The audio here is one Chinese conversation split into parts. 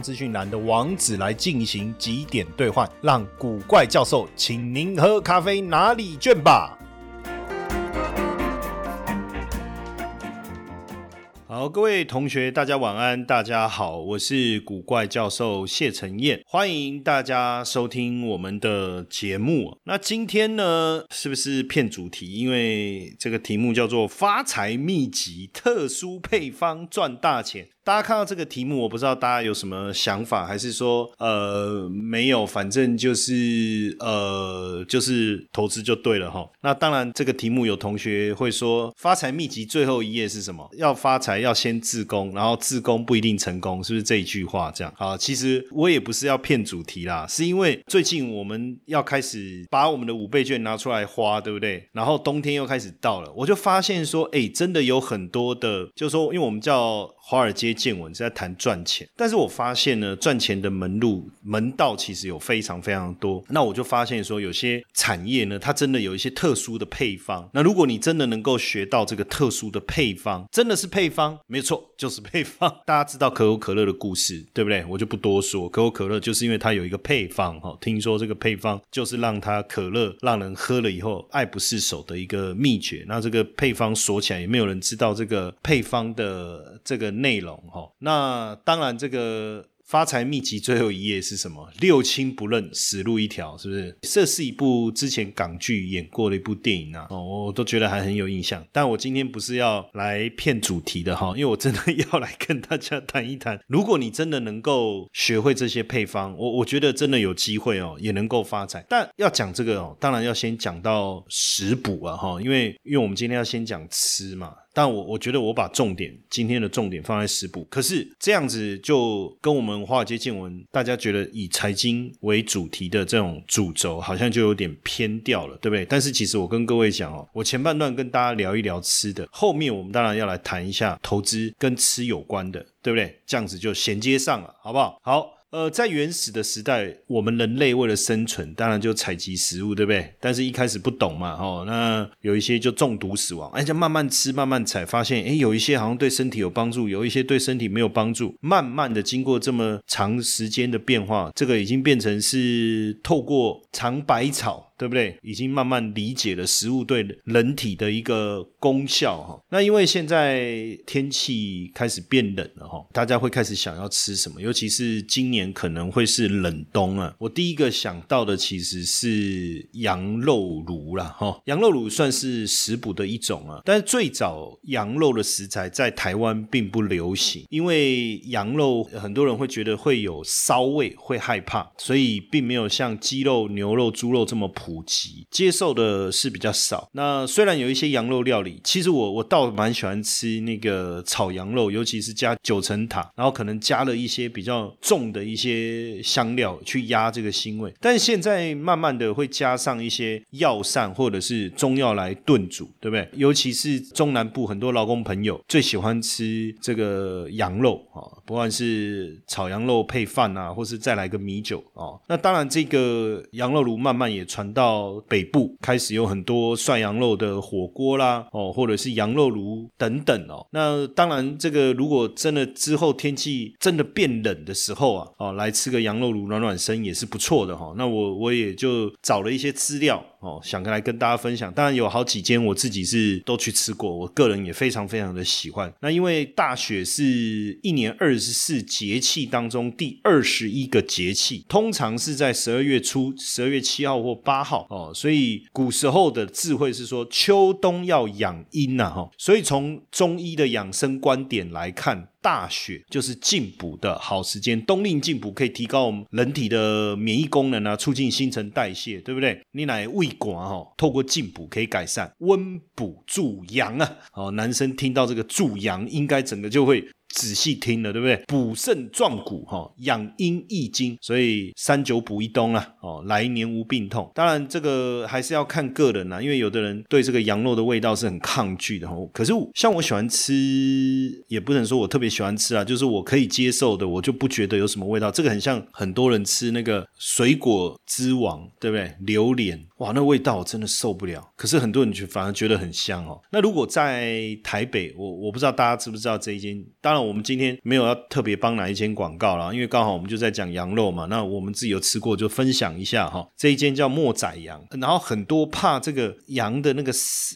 资讯栏的网址来进行几点兑换，让古怪教授请您喝咖啡拿礼券吧。好，各位同学，大家晚安，大家好，我是古怪教授谢承彦，欢迎大家收听我们的节目。那今天呢，是不是骗主题？因为这个题目叫做“发财秘籍：特殊配方赚大钱”。大家看到这个题目，我不知道大家有什么想法，还是说呃没有，反正就是呃就是投资就对了哈。那当然，这个题目有同学会说，发财秘籍最后一页是什么？要发财要先自宫，然后自宫不一定成功，是不是这一句话这样？好，其实我也不是要骗主题啦，是因为最近我们要开始把我们的五倍券拿出来花，对不对？然后冬天又开始到了，我就发现说，哎，真的有很多的，就是说，因为我们叫。华尔街见闻是在谈赚钱，但是我发现呢，赚钱的门路门道其实有非常非常多。那我就发现说，有些产业呢，它真的有一些特殊的配方。那如果你真的能够学到这个特殊的配方，真的是配方，没错，就是配方。大家知道可口可乐的故事，对不对？我就不多说。可口可乐就是因为它有一个配方，哈，听说这个配方就是让它可乐让人喝了以后爱不释手的一个秘诀。那这个配方锁起来，也没有人知道这个配方的这个。内容哈，那当然这个。发财秘籍最后一页是什么？六亲不认，死路一条，是不是？这是一部之前港剧演过的一部电影啊，哦，我都觉得还很有印象。但我今天不是要来骗主题的哈，因为我真的要来跟大家谈一谈，如果你真的能够学会这些配方，我我觉得真的有机会哦，也能够发财。但要讲这个哦，当然要先讲到食补啊哈，因为因为我们今天要先讲吃嘛。但我我觉得我把重点今天的重点放在食补，可是这样子就跟我们华尔街见闻大家觉得以财经为主题的这种主轴，好像就有点偏掉了，对不对？但是其实我跟各位讲哦，我前半段跟大家聊一聊吃的，后面我们当然要来谈一下投资跟吃有关的，对不对？这样子就衔接上了，好不好？好。呃，在原始的时代，我们人类为了生存，当然就采集食物，对不对？但是一开始不懂嘛，哦，那有一些就中毒死亡，而且慢慢吃，慢慢采，发现，哎，有一些好像对身体有帮助，有一些对身体没有帮助。慢慢的，经过这么长时间的变化，这个已经变成是透过尝百草。对不对？已经慢慢理解了食物对人体的一个功效哈。那因为现在天气开始变冷了哈，大家会开始想要吃什么？尤其是今年可能会是冷冬啊。我第一个想到的其实是羊肉炉了哈。羊肉炉算是食补的一种啊，但是最早羊肉的食材在台湾并不流行，因为羊肉很多人会觉得会有骚味，会害怕，所以并没有像鸡肉、牛肉、猪肉这么普。普及接受的是比较少。那虽然有一些羊肉料理，其实我我倒蛮喜欢吃那个炒羊肉，尤其是加九层塔，然后可能加了一些比较重的一些香料去压这个腥味。但现在慢慢的会加上一些药膳或者是中药来炖煮，对不对？尤其是中南部很多劳工朋友最喜欢吃这个羊肉啊，不管是炒羊肉配饭啊，或是再来个米酒啊。那当然这个羊肉炉慢慢也传到。到北部开始有很多涮羊肉的火锅啦，哦，或者是羊肉炉等等哦。那当然，这个如果真的之后天气真的变冷的时候啊，哦，来吃个羊肉炉暖暖身也是不错的哈。那我我也就找了一些资料。哦，想来跟大家分享，当然有好几间我自己是都去吃过，我个人也非常非常的喜欢。那因为大雪是一年二十四节气当中第二十一个节气，通常是在十二月初，十二月七号或八号哦，所以古时候的智慧是说秋冬要养阴呐哈，所以从中医的养生观点来看。大雪就是进补的好时间，冬令进补可以提高我们人体的免疫功能啊，促进新陈代谢，对不对？你乃胃管哈，透过进补可以改善温补助阳啊。哦，男生听到这个助阳，应该整个就会。仔细听了，对不对？补肾壮骨哈，养阴益精，所以三九补一冬啊，哦，来年无病痛。当然这个还是要看个人呐，因为有的人对这个羊肉的味道是很抗拒的哈。可是像我喜欢吃，也不能说我特别喜欢吃啊，就是我可以接受的，我就不觉得有什么味道。这个很像很多人吃那个水果之王，对不对？榴莲，哇，那味道我真的受不了。可是很多人却反而觉得很香哦。那如果在台北，我我不知道大家知不知道这一间，当然。我们今天没有要特别帮哪一间广告啦，因为刚好我们就在讲羊肉嘛。那我们自己有吃过，就分享一下哈。这一间叫莫仔羊，然后很多怕这个羊的那个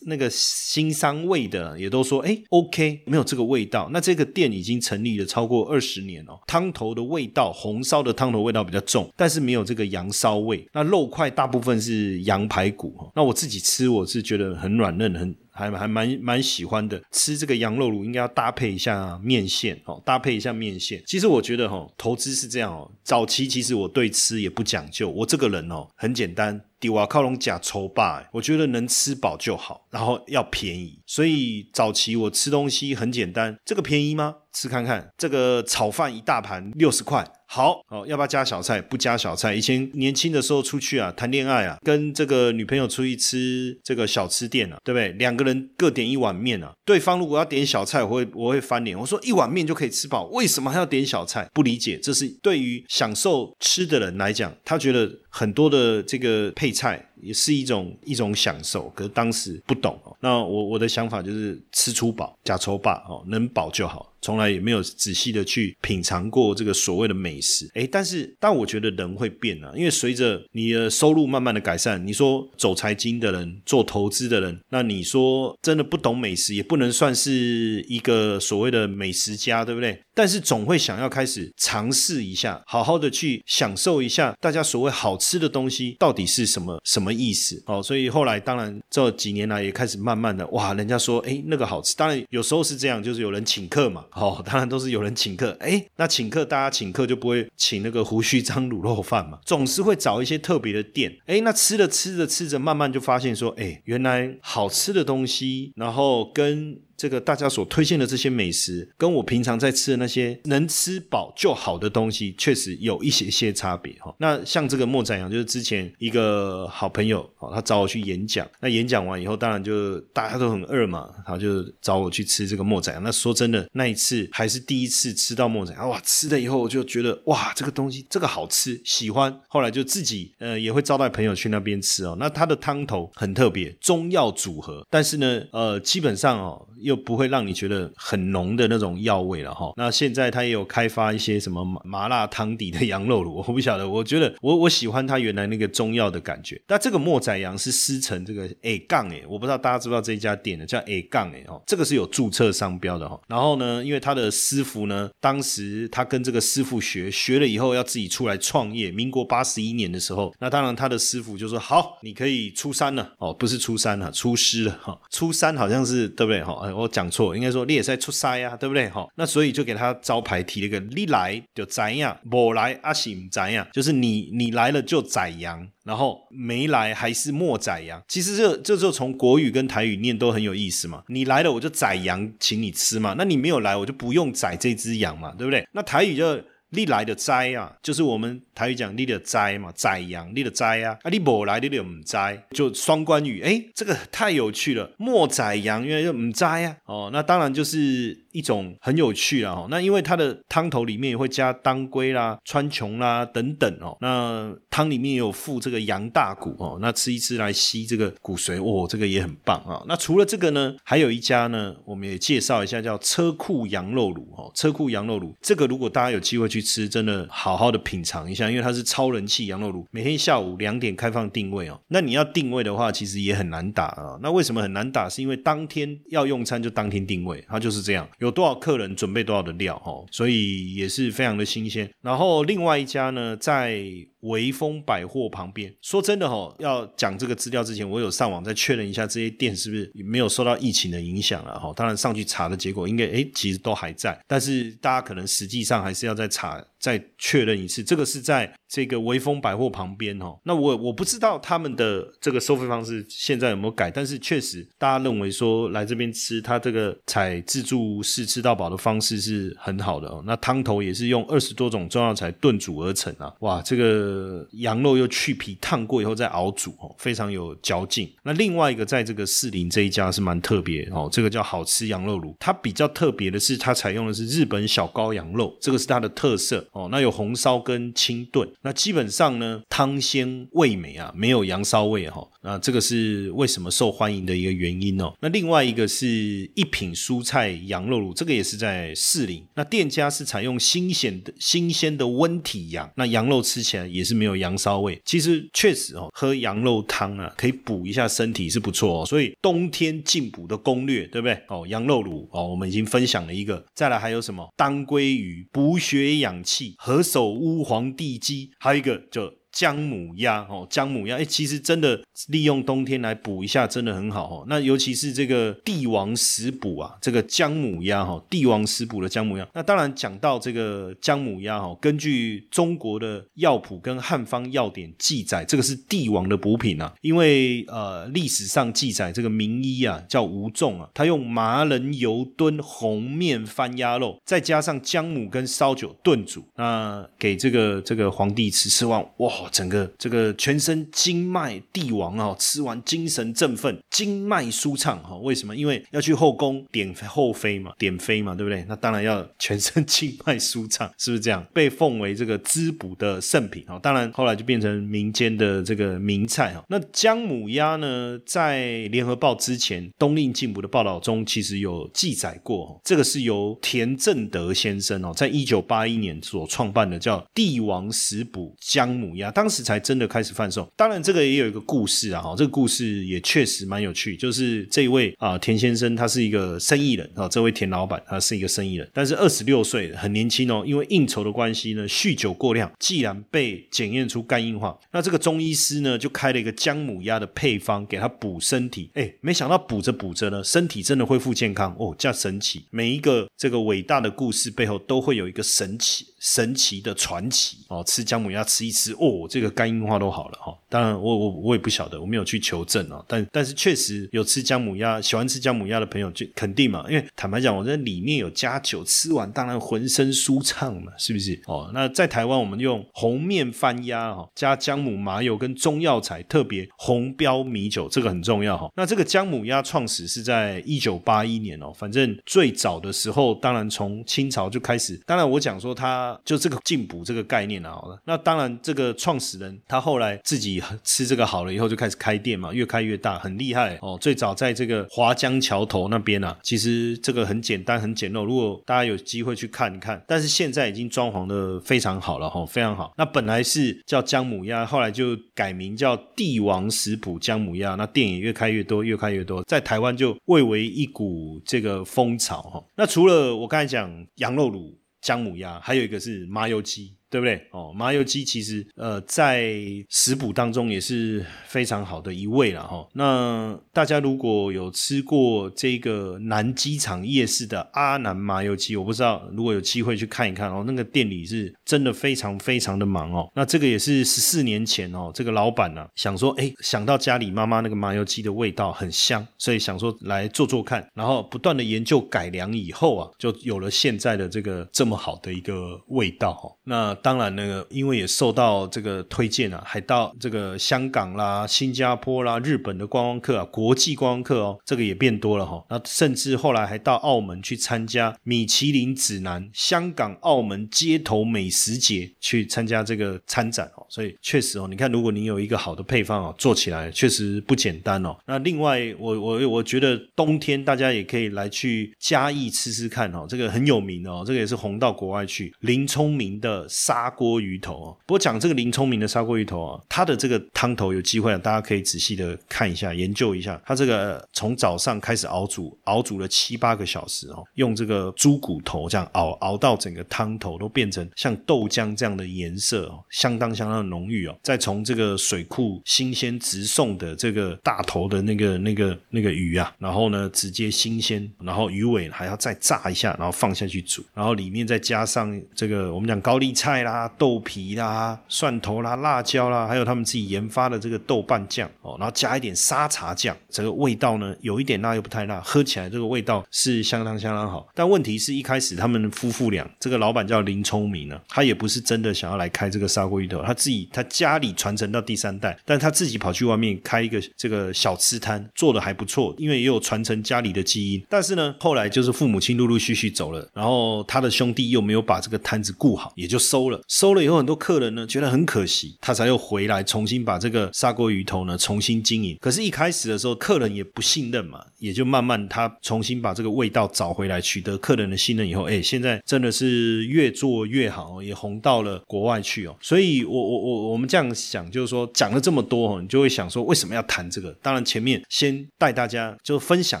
那个腥膻味的，也都说哎，OK，没有这个味道。那这个店已经成立了超过二十年哦。汤头的味道，红烧的汤头味道比较重，但是没有这个羊骚味。那肉块大部分是羊羊排骨哈。那我自己吃，我是觉得很软嫩，很。还还蛮蛮喜欢的，吃这个羊肉卤应该要搭配一下面线哦，搭配一下面线。其实我觉得哈，投资是这样哦。早期其实我对吃也不讲究，我这个人哦很简单，底瓦靠拢假抽霸，我觉得能吃饱就好，然后要便宜。所以早期我吃东西很简单，这个便宜吗？吃看看，这个炒饭一大盘六十块。好哦，要不要加小菜？不加小菜。以前年轻的时候出去啊，谈恋爱啊，跟这个女朋友出去吃这个小吃店啊，对不对？两个人各点一碗面啊。对方如果要点小菜，我会我会翻脸。我说一碗面就可以吃饱，为什么还要点小菜？不理解，这是对于享受吃的人来讲，他觉得很多的这个配菜也是一种一种享受。可是当时不懂哦。那我我的想法就是吃出饱，假抽霸哦，能饱就好。从来也没有仔细的去品尝过这个所谓的美食，诶，但是但我觉得人会变啊，因为随着你的收入慢慢的改善，你说走财经的人、做投资的人，那你说真的不懂美食，也不能算是一个所谓的美食家，对不对？但是总会想要开始尝试一下，好好的去享受一下大家所谓好吃的东西到底是什么什么意思哦。所以后来当然这几年来也开始慢慢的哇，人家说诶那个好吃，当然有时候是这样，就是有人请客嘛。哦，当然都是有人请客，哎，那请客大家请客就不会会请那个胡须张卤肉饭嘛，总是会找一些特别的店，哎，那吃着吃着吃着，慢慢就发现说，哎，原来好吃的东西，然后跟。这个大家所推荐的这些美食，跟我平常在吃的那些能吃饱就好的东西，确实有一些些差别哈。那像这个莫仔羊，就是之前一个好朋友哦，他找我去演讲，那演讲完以后，当然就大家都很饿嘛，他就找我去吃这个莫仔羊。那说真的，那一次还是第一次吃到莫仔，哇，吃了以后我就觉得哇，这个东西这个好吃，喜欢。后来就自己呃也会招待朋友去那边吃哦。那它的汤头很特别，中药组合，但是呢，呃，基本上哦。又就不会让你觉得很浓的那种药味了哈。那现在他也有开发一些什么麻辣汤底的羊肉炉，我不晓得。我觉得我我喜欢他原来那个中药的感觉。那这个莫仔羊是师承这个 A 杠诶，我不知道大家知不知道这一家店呢？叫 A 杠诶哦，这个是有注册商标的哈。然后呢，因为他的师傅呢，当时他跟这个师傅学学了以后，要自己出来创业。民国八十一年的时候，那当然他的师傅就说好，你可以出山了哦，不是出山了，出师了哈。出山好像是对不对哈？我我讲错，应该说你也在出差呀，对不对？哈，那所以就给他招牌提了一个“你来就宰样，我来阿是唔宰样”，就是你你来了就宰羊，然后没来还是莫宰羊。其实这这就从国语跟台语念都很有意思嘛。你来了我就宰羊请你吃嘛，那你没有来我就不用宰这只羊嘛，对不对？那台语就。历来的斋啊，就是我们台语讲你的斋嘛，宰羊你的斋啊，啊你不来你就唔斋，就双关语，哎，这个太有趣了，莫宰羊因为就唔斋啊，哦，那当然就是。一种很有趣啊，那因为它的汤头里面也会加当归啦、川穹啦等等哦，那汤里面也有附这个羊大骨哦，那吃一吃来吸这个骨髓，哦，这个也很棒啊。那除了这个呢，还有一家呢，我们也介绍一下，叫车库羊肉卤哦，车库羊肉卤，这个如果大家有机会去吃，真的好好的品尝一下，因为它是超人气羊肉炉，每天下午两点开放定位哦。那你要定位的话，其实也很难打啊。那为什么很难打？是因为当天要用餐就当天定位，它就是这样。有多少客人准备多少的料哦，所以也是非常的新鲜。然后另外一家呢，在维丰百货旁边。说真的哈，要讲这个资料之前，我有上网再确认一下这些店是不是没有受到疫情的影响了哈。当然上去查的结果应该哎其实都还在，但是大家可能实际上还是要再查。再确认一次，这个是在这个威风百货旁边哦。那我我不知道他们的这个收费方式现在有没有改，但是确实大家认为说来这边吃，它这个采自助式吃到饱的方式是很好的哦。那汤头也是用二十多种中药材炖煮而成啊，哇，这个呃羊肉又去皮烫过以后再熬煮哦，非常有嚼劲。那另外一个在这个士林这一家是蛮特别哦，这个叫好吃羊肉炉，它比较特别的是它采用的是日本小羔羊肉，这个是它的特色。哦，那有红烧跟清炖，那基本上呢，汤鲜味美啊，没有羊骚味哈。那这个是为什么受欢迎的一个原因哦。那另外一个是一品蔬菜羊肉卤，这个也是在士林。那店家是采用新鲜的、新鲜的温体羊，那羊肉吃起来也也是没有羊骚味。其实确实哦，喝羊肉汤啊，可以补一下身体是不错哦。所以冬天进补的攻略，对不对？哦，羊肉卤哦，我们已经分享了一个。再来还有什么？当归鱼补血养气，何首乌黄地鸡，还有一个就。姜母鸭哦，姜母鸭哎，其实真的利用冬天来补一下，真的很好哦。那尤其是这个帝王食补啊，这个姜母鸭哈，帝王食补的姜母鸭。那当然讲到这个姜母鸭哈，根据中国的药谱跟汉方药典记载，这个是帝王的补品啊。因为呃历史上记载，这个名医啊叫吴仲啊，他用麻仁油炖红面番鸭肉，再加上姜母跟烧酒炖煮，那给这个这个皇帝吃，吃完哇。整个这个全身经脉帝王哦，吃完精神振奋，经脉舒畅哈。为什么？因为要去后宫点后妃嘛，点妃嘛，对不对？那当然要全身经脉舒畅，是不是这样？被奉为这个滋补的圣品啊。当然后来就变成民间的这个名菜哈。那姜母鸭呢，在联合报之前东令进补的报道中，其实有记载过，这个是由田正德先生哦，在一九八一年所创办的，叫帝王食补姜母鸭。当时才真的开始贩售，当然这个也有一个故事是啊，哈，这个故事也确实蛮有趣，就是这位啊田先生他是一个生意人啊，这位田老板他是一个生意人，但是二十六岁很年轻哦，因为应酬的关系呢，酗酒过量，既然被检验出肝硬化，那这个中医师呢就开了一个姜母鸭的配方给他补身体，哎，没想到补着补着呢，身体真的恢复健康哦，这样神奇，每一个这个伟大的故事背后都会有一个神奇。神奇的传奇哦，吃姜母鸭吃一吃哦，这个肝硬化都好了哈。当然，我我我也不晓得，我没有去求证哦。但但是确实有吃姜母鸭，喜欢吃姜母鸭的朋友就肯定嘛。因为坦白讲，我这里面有加酒，吃完当然浑身舒畅嘛，是不是？哦，那在台湾我们用红面番鸭哈，加姜母麻油跟中药材，特别红标米酒，这个很重要哈。那这个姜母鸭创始是在一九八一年哦，反正最早的时候，当然从清朝就开始。当然我讲说它。就这个进补这个概念啊，好了，那当然这个创始人他后来自己吃这个好了以后就开始开店嘛，越开越大，很厉害哦。最早在这个华江桥头那边啊，其实这个很简单很简陋，如果大家有机会去看看，但是现在已经装潢的非常好了哈，非常好。那本来是叫姜母鸭，后来就改名叫帝王食谱姜母鸭，那店也越开越多，越开越多，在台湾就蔚为一股这个风潮哈。那除了我刚才讲羊肉卤。姜母鸭，还有一个是麻油鸡。对不对？哦，麻油鸡其实呃在食补当中也是非常好的一味了哈。那大家如果有吃过这个南机场夜市的阿南麻油鸡，我不知道如果有机会去看一看哦，那个店里是真的非常非常的忙哦。那这个也是十四年前哦，这个老板呢想说，哎，想到家里妈妈那个麻油鸡的味道很香，所以想说来做做看，然后不断的研究改良以后啊，就有了现在的这个这么好的一个味道哈。那当然，那个因为也受到这个推荐啊，还到这个香港啦、新加坡啦、日本的观光客啊，国际观光客哦，这个也变多了哈。那甚至后来还到澳门去参加米其林指南香港、澳门街头美食节去参加这个参展哦。所以确实哦，你看，如果你有一个好的配方哦，做起来确实不简单哦。那另外，我我我觉得冬天大家也可以来去嘉义吃吃看哦，这个很有名哦，这个也是红到国外去林聪明的砂锅鱼头哦。不过讲这个林聪明的砂锅鱼头啊，它的这个汤头有机会啊，大家可以仔细的看一下，研究一下。它这个从早上开始熬煮，熬煮了七八个小时哦，用这个猪骨头这样熬，熬到整个汤头都变成像豆浆这样的颜色哦，相当相当的浓郁哦。再从这个水库新鲜直送的这个大头的那个那个那个鱼啊，然后呢直接新鲜，然后鱼尾还要再炸一下，然后放下去煮，然后里面再加上这个我们讲高丽菜啦、豆皮啦、蒜头啦、辣椒啦，还有他们自己研发的这个豆瓣酱哦，然后加一点沙茶酱，这个味道呢有一点辣又不太辣，喝起来这个味道是相当相当好。但问题是一开始他们夫妇俩，这个老板叫林聪明呢，他也不是真的想要来开这个砂锅鱼头，他自己他家里传承到第三代，但他自己跑去外面开一个这个小吃摊，做的还不错，因为也有传承家里的基因。但是呢，后来就是父母亲陆陆续续走了，然后他的兄弟又没有把这个摊子顾好，也就收收了。收了以后，很多客人呢觉得很可惜，他才又回来重新把这个砂锅鱼头呢重新经营。可是，一开始的时候，客人也不信任嘛，也就慢慢他重新把这个味道找回来，取得客人的信任以后，哎，现在真的是越做越好，也红到了国外去哦。所以，我我我我们这样想，就是说讲了这么多哦，你就会想说，为什么要谈这个？当然，前面先带大家就分享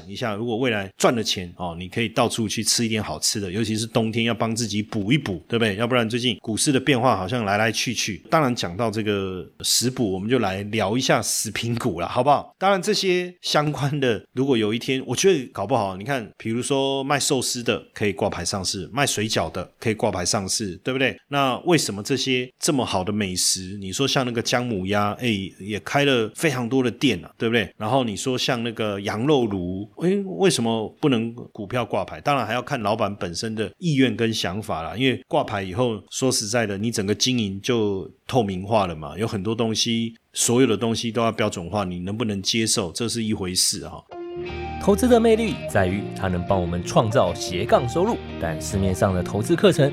一下，如果未来赚了钱哦，你可以到处去吃一点好吃的，尤其是冬天要帮自己补一补，对不对？要不然最近股股市的变化好像来来去去。当然，讲到这个食补，我们就来聊一下食品股了，好不好？当然，这些相关的，如果有一天，我觉得搞不好，你看，比如说卖寿司的可以挂牌上市，卖水饺的可以挂牌上市，对不对？那为什么这些这么好的美食，你说像那个姜母鸭，哎，也开了非常多的店啊，对不对？然后你说像那个羊肉炉，哎，为什么不能股票挂牌？当然还要看老板本身的意愿跟想法啦。因为挂牌以后，说是实在的，你整个经营就透明化了嘛，有很多东西，所有的东西都要标准化，你能不能接受，这是一回事哈。投资的魅力在于它能帮我们创造斜杠收入，但市面上的投资课程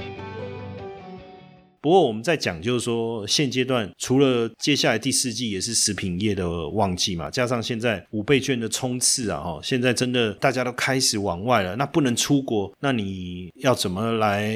不过我们在讲，就是说现阶段除了接下来第四季也是食品业的旺季嘛，加上现在五倍券的冲刺啊，哈，现在真的大家都开始往外了，那不能出国，那你要怎么来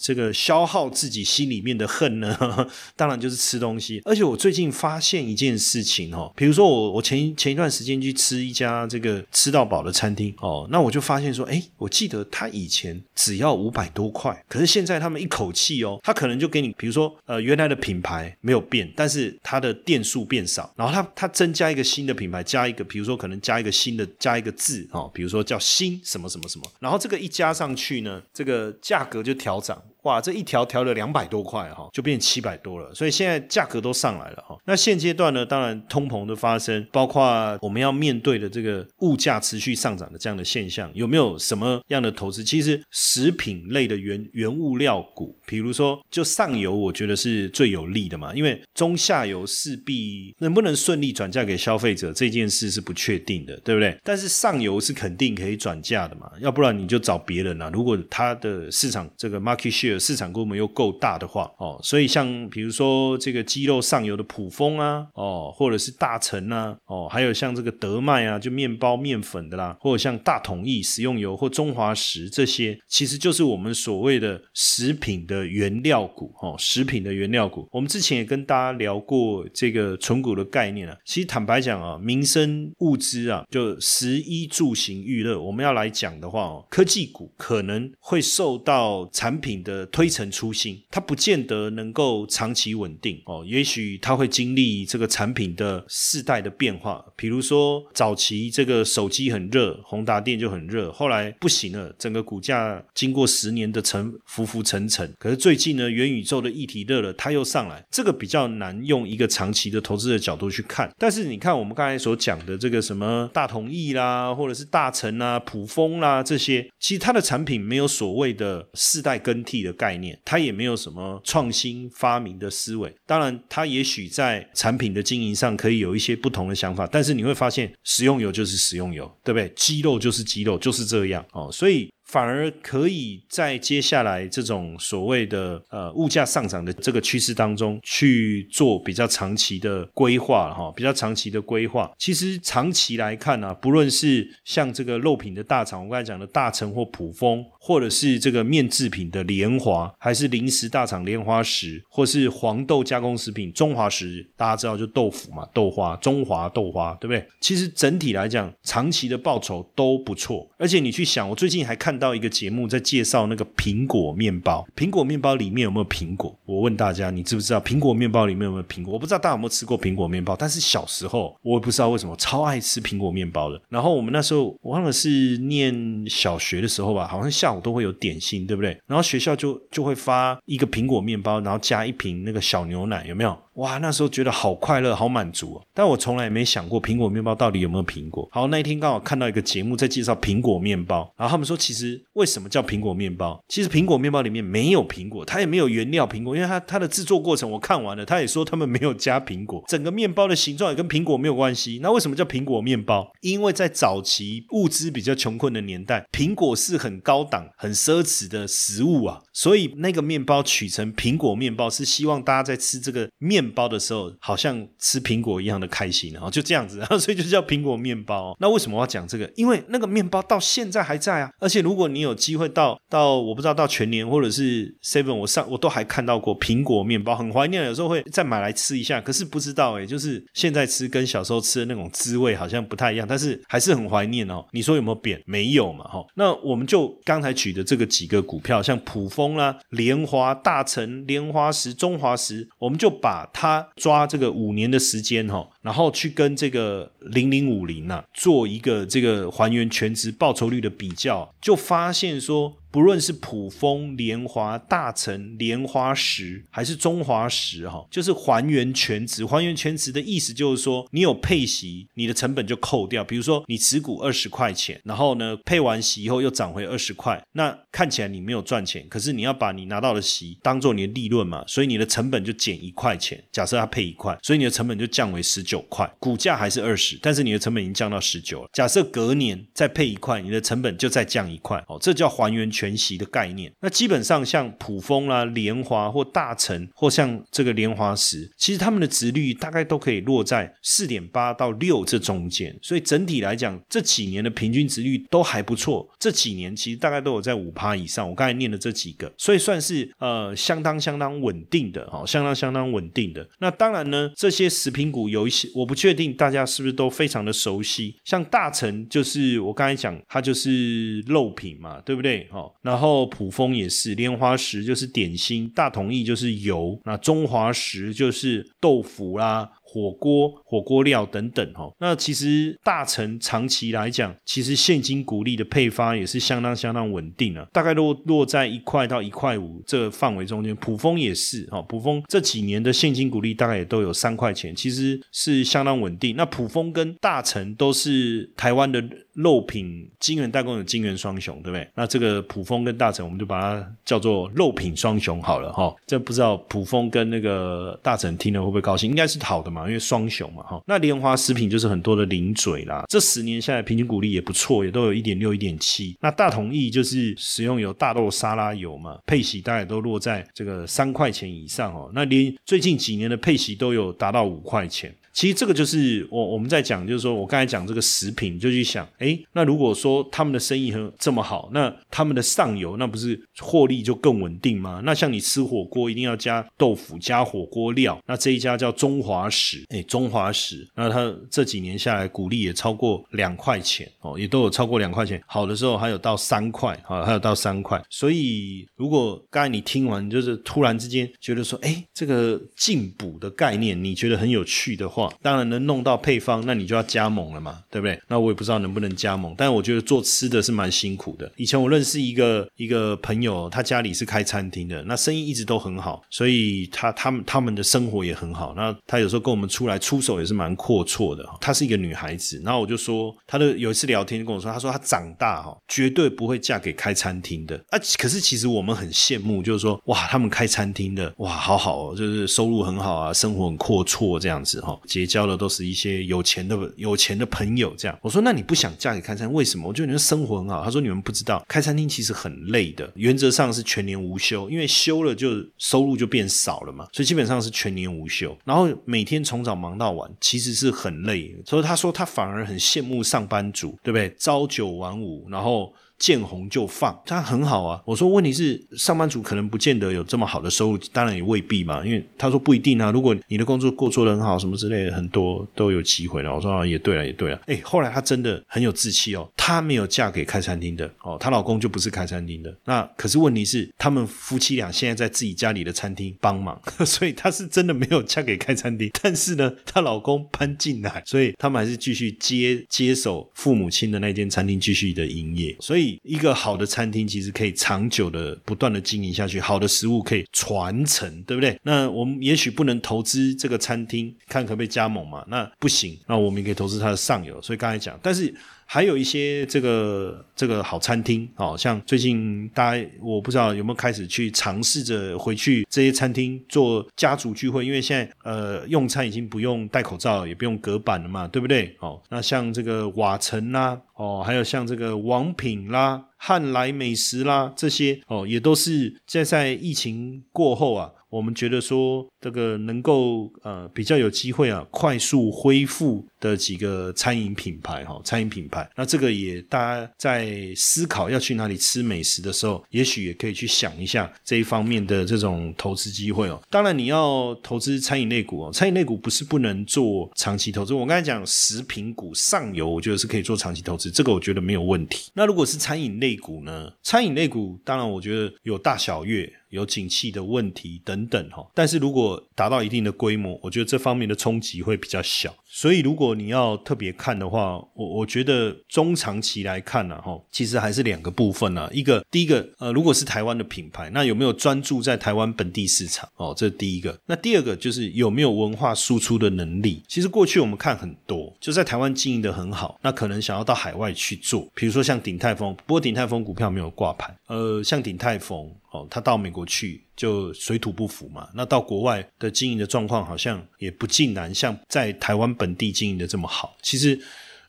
这个消耗自己心里面的恨呢？当然就是吃东西。而且我最近发现一件事情哦，比如说我我前前一段时间去吃一家这个吃到饱的餐厅哦，那我就发现说，哎，我记得他以前只要五百多块，可是现在他们一口气哦，他可能就给。比如说，呃，原来的品牌没有变，但是它的店数变少，然后它它增加一个新的品牌，加一个，比如说可能加一个新的，加一个字哦，比如说叫新什么什么什么，然后这个一加上去呢，这个价格就调涨。哇，这一条调了两百多块哈，就变七百多了，所以现在价格都上来了哈。那现阶段呢，当然通膨的发生，包括我们要面对的这个物价持续上涨的这样的现象，有没有什么样的投资？其实食品类的原原物料股，比如说就上游，我觉得是最有利的嘛，因为中下游势必能不能顺利转嫁给消费者这件事是不确定的，对不对？但是上游是肯定可以转嫁的嘛，要不然你就找别人啊。如果它的市场这个 market share 市场规模又够大的话，哦，所以像比如说这个鸡肉上游的普丰啊，哦，或者是大成啊，哦，还有像这个德麦啊，就面包面粉的啦，或者像大统一食用油或中华食这些，其实就是我们所谓的食品的原料股，哦，食品的原料股。我们之前也跟大家聊过这个纯股的概念啊。其实坦白讲啊，民生物资啊，就食衣住行娱乐，我们要来讲的话哦，科技股可能会受到产品的。推陈出新，它不见得能够长期稳定哦。也许它会经历这个产品的世代的变化。比如说，早期这个手机很热，宏达电就很热，后来不行了，整个股价经过十年的沉浮浮沉沉。可是最近呢，元宇宙的议题热了，它又上来，这个比较难用一个长期的投资的角度去看。但是你看我们刚才所讲的这个什么大同意啦，或者是大成啊、普丰啦这些，其实它的产品没有所谓的世代更替的。概念，他也没有什么创新发明的思维。当然，他也许在产品的经营上可以有一些不同的想法，但是你会发现，食用油就是食用油，对不对？鸡肉就是鸡肉，就是这样哦。所以。反而可以在接下来这种所谓的呃物价上涨的这个趋势当中去做比较长期的规划哈，比较长期的规划。其实长期来看呢，不论是像这个肉品的大厂，我刚才讲的大成或普丰，或者是这个面制品的莲华，还是零食大厂莲花石，或是黄豆加工食品中华石，大家知道就豆腐嘛，豆花中华豆花，对不对？其实整体来讲，长期的报酬都不错。而且你去想，我最近还看。到一个节目在介绍那个苹果面包，苹果面包里面有没有苹果？我问大家，你知不知道苹果面包里面有没有苹果？我不知道大家有没有吃过苹果面包，但是小时候我也不知道为什么超爱吃苹果面包的。然后我们那时候我忘了是念小学的时候吧，好像下午都会有点心，对不对？然后学校就就会发一个苹果面包，然后加一瓶那个小牛奶，有没有？哇，那时候觉得好快乐，好满足哦。但我从来没想过苹果面包到底有没有苹果。好，那一天刚好看到一个节目在介绍苹果面包，然后他们说，其实为什么叫苹果面包？其实苹果面包里面没有苹果，它也没有原料苹果，因为它它的制作过程我看完了，他也说他们没有加苹果，整个面包的形状也跟苹果没有关系。那为什么叫苹果面包？因为在早期物资比较穷困的年代，苹果是很高档、很奢侈的食物啊，所以那个面包取成苹果面包，是希望大家在吃这个面。面包的时候，好像吃苹果一样的开心，然后就这样子，然 后所以就叫苹果面包。那为什么我要讲这个？因为那个面包到现在还在啊，而且如果你有机会到到我不知道到全年或者是 Seven，我上我都还看到过苹果面包，很怀念，有时候会再买来吃一下。可是不知道哎，就是现在吃跟小时候吃的那种滋味好像不太一样，但是还是很怀念哦。你说有没有变？没有嘛，哈。那我们就刚才举的这个几个股票，像普丰啦、莲花、大成、莲花石、中华石，我们就把。他抓这个五年的时间哈，然后去跟这个零零五零啊做一个这个还原全职报酬率的比较，就发现说。不论是普丰、莲华、大成、莲花石，还是中华石，哈，就是还原全值。还原全值的意思就是说，你有配息，你的成本就扣掉。比如说，你持股二十块钱，然后呢，配完息以后又涨回二十块，那看起来你没有赚钱，可是你要把你拿到的息当做你的利润嘛，所以你的成本就减一块钱。假设它配一块，所以你的成本就降为十九块，股价还是二十，但是你的成本已经降到十九了。假设隔年再配一块，你的成本就再降一块，哦，这叫还原全。全息的概念，那基本上像普丰啦、莲华或大成，或像这个莲花石，其实他们的值率大概都可以落在四点八到六这中间，所以整体来讲，这几年的平均值率都还不错。这几年其实大概都有在五趴以上。我刚才念的这几个，所以算是呃相当相当稳定的哈，相当相当稳定的。那当然呢，这些食品股有一些我不确定大家是不是都非常的熟悉，像大成就是我刚才讲，它就是肉品嘛，对不对？然后普丰也是，莲花石就是点心，大同意就是油，那中华石就是豆腐啦。火锅、火锅料等等哈，那其实大成长期来讲，其实现金股利的配发也是相当相当稳定啊，大概都落在一块到一块五这个范围中间。普丰也是哈，普丰这几年的现金股利大概也都有三块钱，其实是相当稳定。那普丰跟大成都是台湾的肉品金源代工的金源双雄，对不对？那这个普丰跟大成，我们就把它叫做肉品双雄好了哈。这不知道普丰跟那个大成听了会不会高兴？应该是好的嘛。因为双雄嘛，哈，那莲花食品就是很多的零嘴啦。这十年下来，平均股利也不错，也都有一点六、一点七。那大同益就是使用有大豆沙拉油嘛，配息大概都落在这个三块钱以上哦。那连最近几年的配息都有达到五块钱。其实这个就是我我们在讲，就是说我刚才讲这个食品，就去想，哎，那如果说他们的生意很这么好，那他们的上游那不是获利就更稳定吗？那像你吃火锅一定要加豆腐加火锅料，那这一家叫中华食，哎，中华食，那它这几年下来股利也超过两块钱哦，也都有超过两块钱，好的时候还有到三块，啊，还有到三块。所以如果刚才你听完，就是突然之间觉得说，哎，这个进补的概念你觉得很有趣的话，当然能弄到配方，那你就要加盟了嘛，对不对？那我也不知道能不能加盟，但我觉得做吃的是蛮辛苦的。以前我认识一个一个朋友，他家里是开餐厅的，那生意一直都很好，所以他他们他们的生活也很好。那他有时候跟我们出来出手也是蛮阔绰的。她是一个女孩子，然后我就说，她的有一次聊天跟我说，她说她长大哈绝对不会嫁给开餐厅的啊。可是其实我们很羡慕，就是说哇，他们开餐厅的哇，好好哦，就是收入很好啊，生活很阔绰这样子哈，结交的都是一些有钱的有钱的朋友这样。我说那你不想嫁给开餐厅，为什么？我觉得你们生活很好。他说你们不知道，开餐厅其实很累的，原则上是全年无休，因为休了就收入就变少了嘛，所以基本上是全年无休，然后每天从早忙到晚，其实是很累。所以他说他反而很羡慕上班族，对不对？朝九晚五，然后。见红就放，他很好啊。我说问题是上班族可能不见得有这么好的收入，当然也未必嘛。因为他说不一定啊。如果你的工作过做的很好，什么之类的，很多都有机会了。我说啊也对了，也对了。哎，后来她真的很有志气哦。她没有嫁给开餐厅的哦，她老公就不是开餐厅的。那可是问题是，他们夫妻俩现在在自己家里的餐厅帮忙，所以她是真的没有嫁给开餐厅。但是呢，她老公搬进来，所以他们还是继续接接手父母亲的那间餐厅继续的营业。所以。一个好的餐厅其实可以长久的不断的经营下去，好的食物可以传承，对不对？那我们也许不能投资这个餐厅，看可不可以加盟嘛？那不行，那我们也可以投资它的上游。所以刚才讲，但是。还有一些这个这个好餐厅，哦，像最近大家我不知道有没有开始去尝试着回去这些餐厅做家族聚会，因为现在呃用餐已经不用戴口罩，也不用隔板了嘛，对不对？哦，那像这个瓦城啦，哦，还有像这个王品啦、汉来美食啦这些，哦，也都是在在疫情过后啊。我们觉得说这个能够呃比较有机会啊快速恢复的几个餐饮品牌哈餐饮品牌，那这个也大家在思考要去哪里吃美食的时候，也许也可以去想一下这一方面的这种投资机会哦。当然你要投资餐饮类股哦，餐饮类股不是不能做长期投资。我刚才讲食品股上游，我觉得是可以做长期投资，这个我觉得没有问题。那如果是餐饮类股呢？餐饮类股当然我觉得有大小月。有景气的问题等等哈，但是如果达到一定的规模，我觉得这方面的冲击会比较小。所以如果你要特别看的话，我我觉得中长期来看呢，哈，其实还是两个部分呢。一个第一个，呃，如果是台湾的品牌，那有没有专注在台湾本地市场？哦，这是第一个。那第二个就是有没有文化输出的能力？其实过去我们看很多，就在台湾经营的很好，那可能想要到海外去做，比如说像鼎泰丰，不过鼎泰丰股票没有挂牌。呃，像鼎泰丰。哦，他到美国去就水土不服嘛。那到国外的经营的状况好像也不尽然像在台湾本地经营的这么好。其实，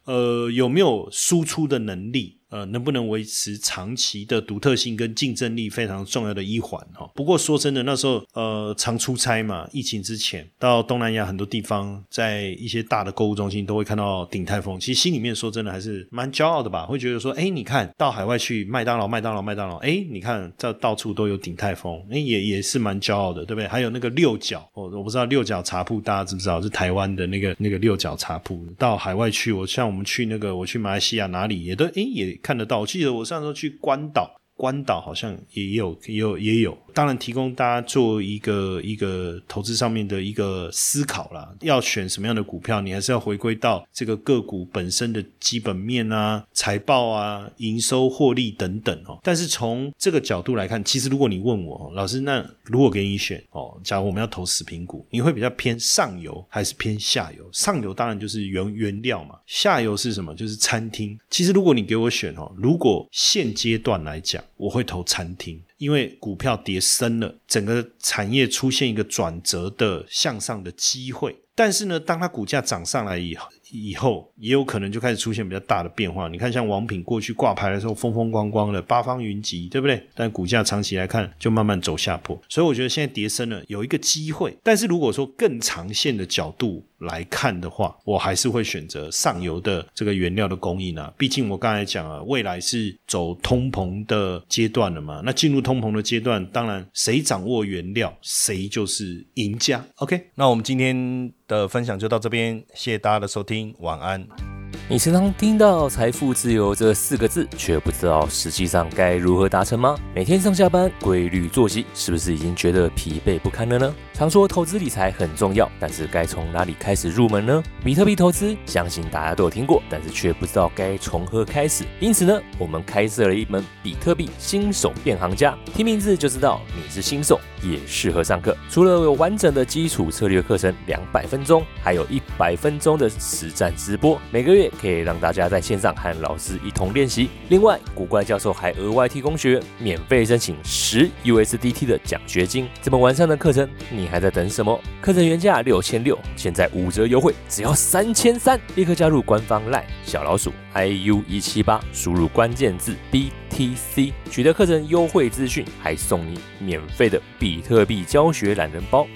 呃，有没有输出的能力？呃，能不能维持长期的独特性跟竞争力非常重要的一环哈。不过说真的，那时候呃常出差嘛，疫情之前到东南亚很多地方，在一些大的购物中心都会看到鼎泰丰。其实心里面说真的还是蛮骄傲的吧，会觉得说，哎，你看到海外去麦当劳、麦当劳、麦当劳，哎，你看这到处都有鼎泰丰，哎，也也是蛮骄傲的，对不对？还有那个六角，我我不知道六角茶铺大家知不知道？是台湾的那个那个六角茶铺。到海外去，我像我们去那个我去马来西亚哪里也都哎也。看得到，我记得我上周去关岛，关岛好像也有，也有，也有。当然，提供大家做一个一个投资上面的一个思考啦。要选什么样的股票，你还是要回归到这个个股本身的基本面啊、财报啊、营收、获利等等哦。但是从这个角度来看，其实如果你问我老师，那如果给你选哦，假如我们要投食品股，你会比较偏上游还是偏下游？上游当然就是原原料嘛，下游是什么？就是餐厅。其实如果你给我选哦，如果现阶段来讲，我会投餐厅。因为股票跌深了，整个产业出现一个转折的向上的机会，但是呢，当它股价涨上来以后。以后也有可能就开始出现比较大的变化。你看，像王品过去挂牌的时候风风光光的，八方云集，对不对？但股价长期来看就慢慢走下坡。所以我觉得现在跌深了，有一个机会。但是如果说更长线的角度来看的话，我还是会选择上游的这个原料的供应啊。毕竟我刚才讲了，未来是走通膨的阶段了嘛。那进入通膨的阶段，当然谁掌握原料，谁就是赢家。OK，那我们今天的分享就到这边，谢谢大家的收听。晚安。你时常听到“财富自由”这四个字，却不知道实际上该如何达成吗？每天上下班规律作息，是不是已经觉得疲惫不堪了呢？常说投资理财很重要，但是该从哪里开始入门呢？比特币投资，相信大家都有听过，但是却不知道该从何开始。因此呢，我们开设了一门比特币新手变行家，听名字就知道你是新手，也适合上课。除了有完整的基础策略课程两百分钟，还有一百分钟的实战直播，每个月可以让大家在线上和老师一同练习。另外，古怪教授还额外提供学员免费申请十 USDT 的奖学金。这么完善的课程，你。还在等什么？课程原价六千六，现在五折优惠，只要三千三！立刻加入官方 LINE 小老鼠 iu 一七八，输入关键字 B T C 取得课程优惠资讯，还送你免费的比特币教学懒人包。